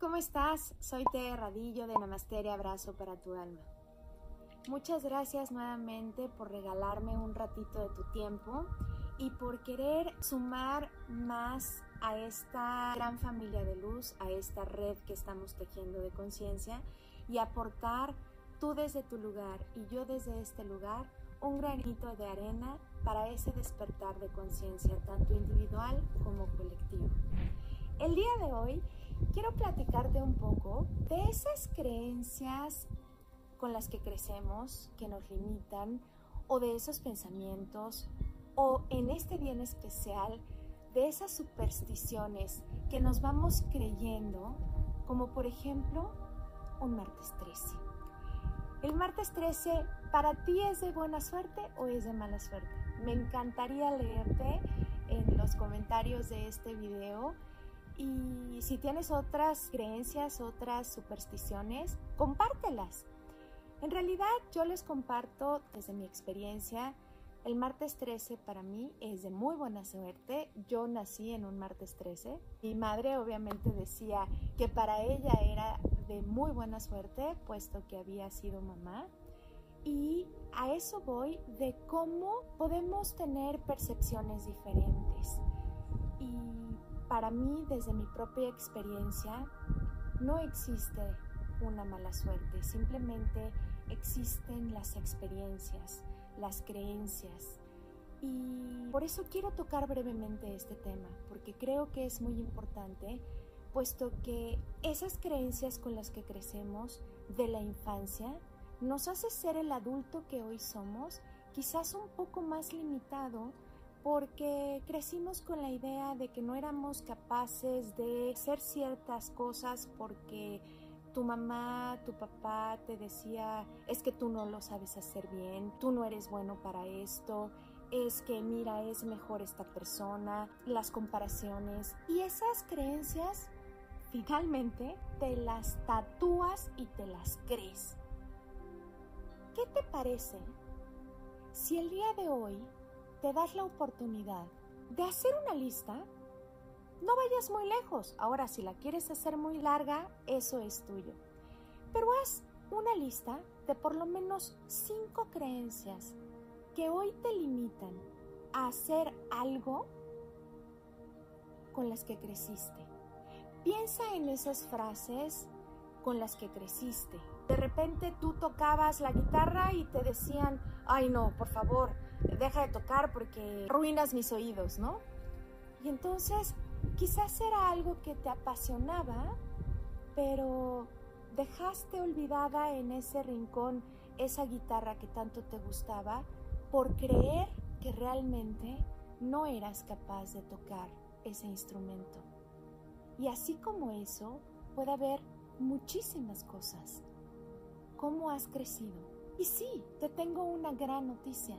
¿cómo estás? Soy Te Radillo de Namaste Abrazo para tu alma. Muchas gracias nuevamente por regalarme un ratito de tu tiempo y por querer sumar más a esta gran familia de luz, a esta red que estamos tejiendo de conciencia y aportar tú desde tu lugar y yo desde este lugar un granito de arena para ese despertar de conciencia, tanto individual como colectivo. El día de hoy quiero platicarte un poco de esas creencias con las que crecemos, que nos limitan, o de esos pensamientos, o en este día en especial, de esas supersticiones que nos vamos creyendo, como por ejemplo un martes 13. El martes 13, ¿para ti es de buena suerte o es de mala suerte? Me encantaría leerte en los comentarios de este video y si tienes otras creencias, otras supersticiones, compártelas. En realidad yo les comparto desde mi experiencia. El martes 13 para mí es de muy buena suerte. Yo nací en un martes 13. Mi madre obviamente decía que para ella era de muy buena suerte, puesto que había sido mamá. Y a eso voy de cómo podemos tener percepciones diferentes. Y para mí, desde mi propia experiencia, no existe una mala suerte, simplemente existen las experiencias, las creencias. Y por eso quiero tocar brevemente este tema, porque creo que es muy importante, puesto que esas creencias con las que crecemos de la infancia nos hace ser el adulto que hoy somos, quizás un poco más limitado porque crecimos con la idea de que no éramos capaces de hacer ciertas cosas porque tu mamá, tu papá te decía, es que tú no lo sabes hacer bien, tú no eres bueno para esto, es que mira, es mejor esta persona, las comparaciones y esas creencias finalmente te las tatúas y te las crees. ¿Qué te parece si el día de hoy te das la oportunidad de hacer una lista, no vayas muy lejos. Ahora, si la quieres hacer muy larga, eso es tuyo. Pero haz una lista de por lo menos cinco creencias que hoy te limitan a hacer algo con las que creciste. Piensa en esas frases con las que creciste. De repente tú tocabas la guitarra y te decían, ay no, por favor, deja de tocar porque ruinas mis oídos, ¿no? Y entonces quizás era algo que te apasionaba, pero dejaste olvidada en ese rincón esa guitarra que tanto te gustaba por creer que realmente no eras capaz de tocar ese instrumento. Y así como eso, puede haber muchísimas cosas. ¿Cómo has crecido? Y sí, te tengo una gran noticia.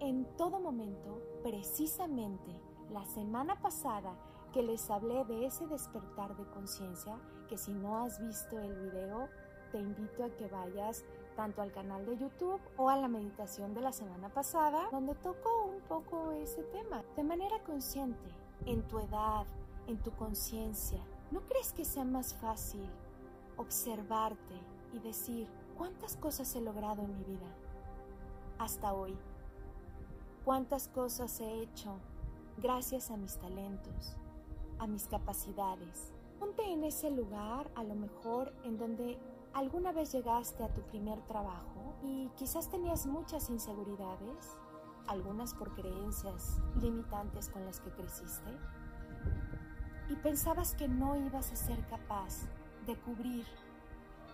En todo momento, precisamente la semana pasada que les hablé de ese despertar de conciencia, que si no has visto el video, te invito a que vayas tanto al canal de YouTube o a la meditación de la semana pasada, donde toco un poco ese tema de manera consciente, en tu edad, en tu conciencia. ¿No crees que sea más fácil observarte y decir cuántas cosas he logrado en mi vida hasta hoy, cuántas cosas he hecho gracias a mis talentos, a mis capacidades. Ponte en ese lugar, a lo mejor en donde alguna vez llegaste a tu primer trabajo y quizás tenías muchas inseguridades, algunas por creencias limitantes con las que creciste, y pensabas que no ibas a ser capaz de cubrir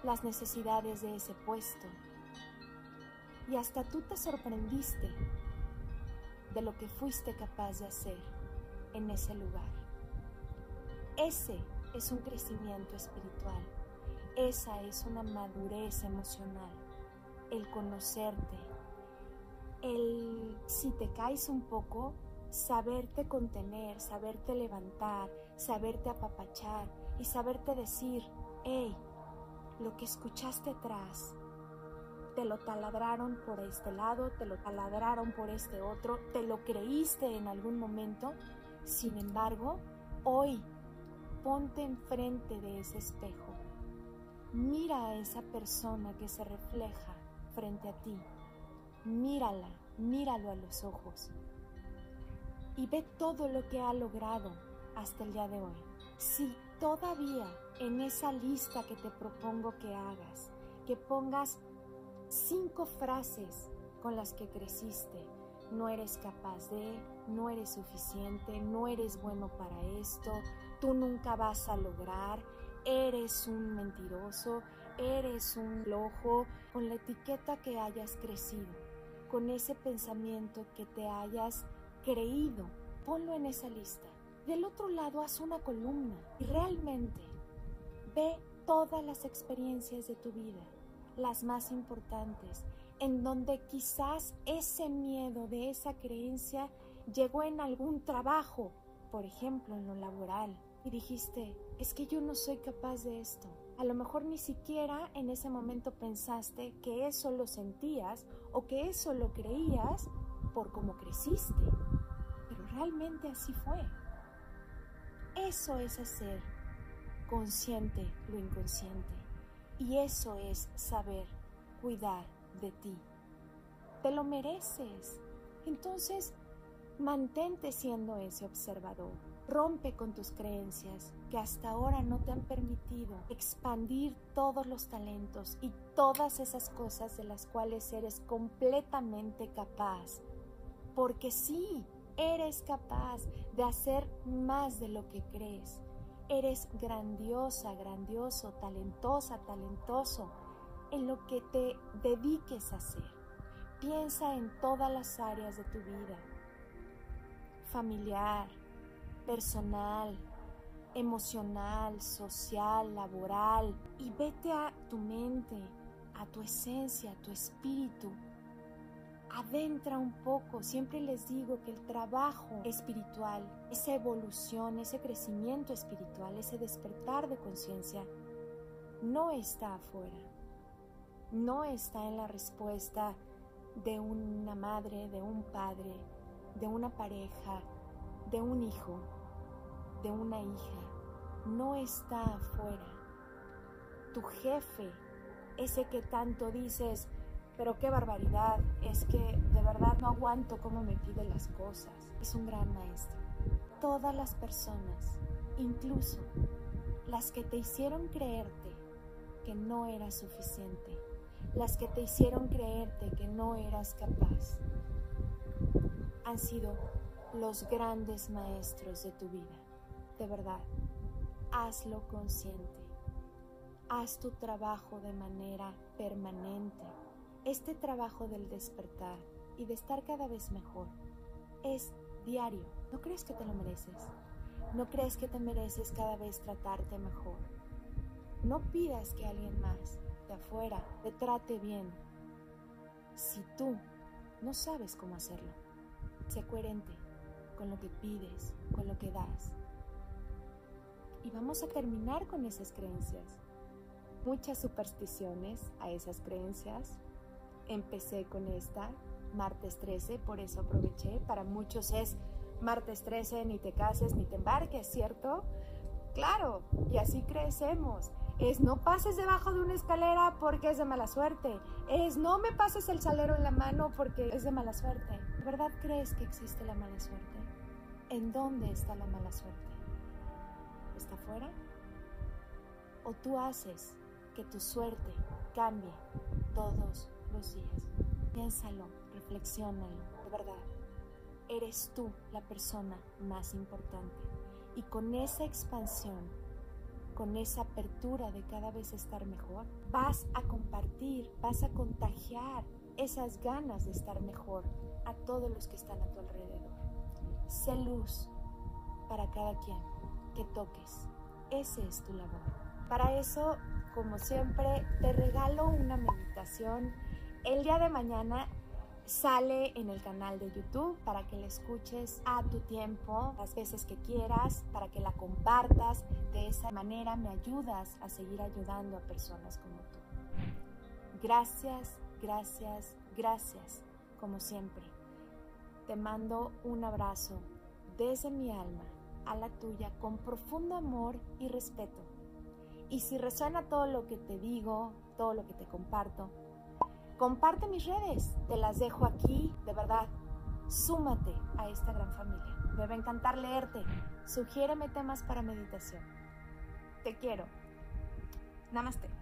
las necesidades de ese puesto. Y hasta tú te sorprendiste de lo que fuiste capaz de hacer en ese lugar. Ese es un crecimiento espiritual. Esa es una madurez emocional. El conocerte. El, si te caes un poco, saberte contener, saberte levantar, saberte apapachar y saberte decir, hey, lo que escuchaste atrás, te lo taladraron por este lado, te lo taladraron por este otro, te lo creíste en algún momento, sin embargo, hoy ponte enfrente de ese espejo. Mira a esa persona que se refleja frente a ti. Mírala, míralo a los ojos. Y ve todo lo que ha logrado hasta el día de hoy. Si todavía en esa lista que te propongo que hagas, que pongas cinco frases con las que creciste, no eres capaz de, no eres suficiente, no eres bueno para esto, tú nunca vas a lograr, eres un mentiroso, eres un flojo, con la etiqueta que hayas crecido, con ese pensamiento que te hayas creído, ponlo en esa lista. Del otro lado haz una columna y realmente ve todas las experiencias de tu vida, las más importantes, en donde quizás ese miedo de esa creencia llegó en algún trabajo, por ejemplo en lo laboral, y dijiste, es que yo no soy capaz de esto. A lo mejor ni siquiera en ese momento pensaste que eso lo sentías o que eso lo creías por cómo creciste, pero realmente así fue. Eso es hacer consciente lo inconsciente y eso es saber cuidar de ti. Te lo mereces. Entonces, mantente siendo ese observador. Rompe con tus creencias que hasta ahora no te han permitido expandir todos los talentos y todas esas cosas de las cuales eres completamente capaz. Porque sí, eres capaz de hacer más de lo que crees. Eres grandiosa, grandioso, talentosa, talentoso en lo que te dediques a hacer. Piensa en todas las áreas de tu vida, familiar, personal, emocional, social, laboral, y vete a tu mente, a tu esencia, a tu espíritu. Adentra un poco, siempre les digo que el trabajo espiritual, esa evolución, ese crecimiento espiritual, ese despertar de conciencia, no está afuera, no está en la respuesta de una madre, de un padre, de una pareja, de un hijo, de una hija, no está afuera. Tu jefe, ese que tanto dices, pero qué barbaridad, es que de verdad no aguanto cómo me pide las cosas, es un gran maestro. Todas las personas, incluso las que te hicieron creerte que no era suficiente, las que te hicieron creerte que no eras capaz, han sido los grandes maestros de tu vida. De verdad, hazlo consciente. Haz tu trabajo de manera permanente. Este trabajo del despertar y de estar cada vez mejor es diario. ¿No crees que te lo mereces? ¿No crees que te mereces cada vez tratarte mejor? No pidas que alguien más afuera te trate bien si tú no sabes cómo hacerlo. Sé coherente con lo que pides, con lo que das. Y vamos a terminar con esas creencias. Muchas supersticiones a esas creencias. Empecé con esta, martes 13, por eso aproveché. Para muchos es martes 13, ni te cases ni te embarques, ¿cierto? Claro, y así crecemos es no pases debajo de una escalera porque es de mala suerte, es no me pases el salero en la mano porque es de mala suerte. ¿De verdad crees que existe la mala suerte? ¿En dónde está la mala suerte? ¿Está fuera? ¿O tú haces que tu suerte cambie todos los días? Piénsalo, reflexiónalo, de verdad. Eres tú la persona más importante. Y con esa expansión con esa apertura de cada vez estar mejor, vas a compartir, vas a contagiar esas ganas de estar mejor a todos los que están a tu alrededor. Sé luz para cada quien que toques. Ese es tu labor. Para eso, como siempre, te regalo una meditación. El día de mañana sale en el canal de YouTube para que la escuches a tu tiempo, las veces que quieras, para que la compartas. De esa manera me ayudas a seguir ayudando a personas como tú. Gracias, gracias, gracias, como siempre. Te mando un abrazo desde mi alma a la tuya con profundo amor y respeto. Y si resuena todo lo que te digo, todo lo que te comparto, comparte mis redes, te las dejo aquí, de verdad. Súmate a esta gran familia. Me va a encantar leerte. Sugiéreme temas para meditación. Te quiero. Namaste.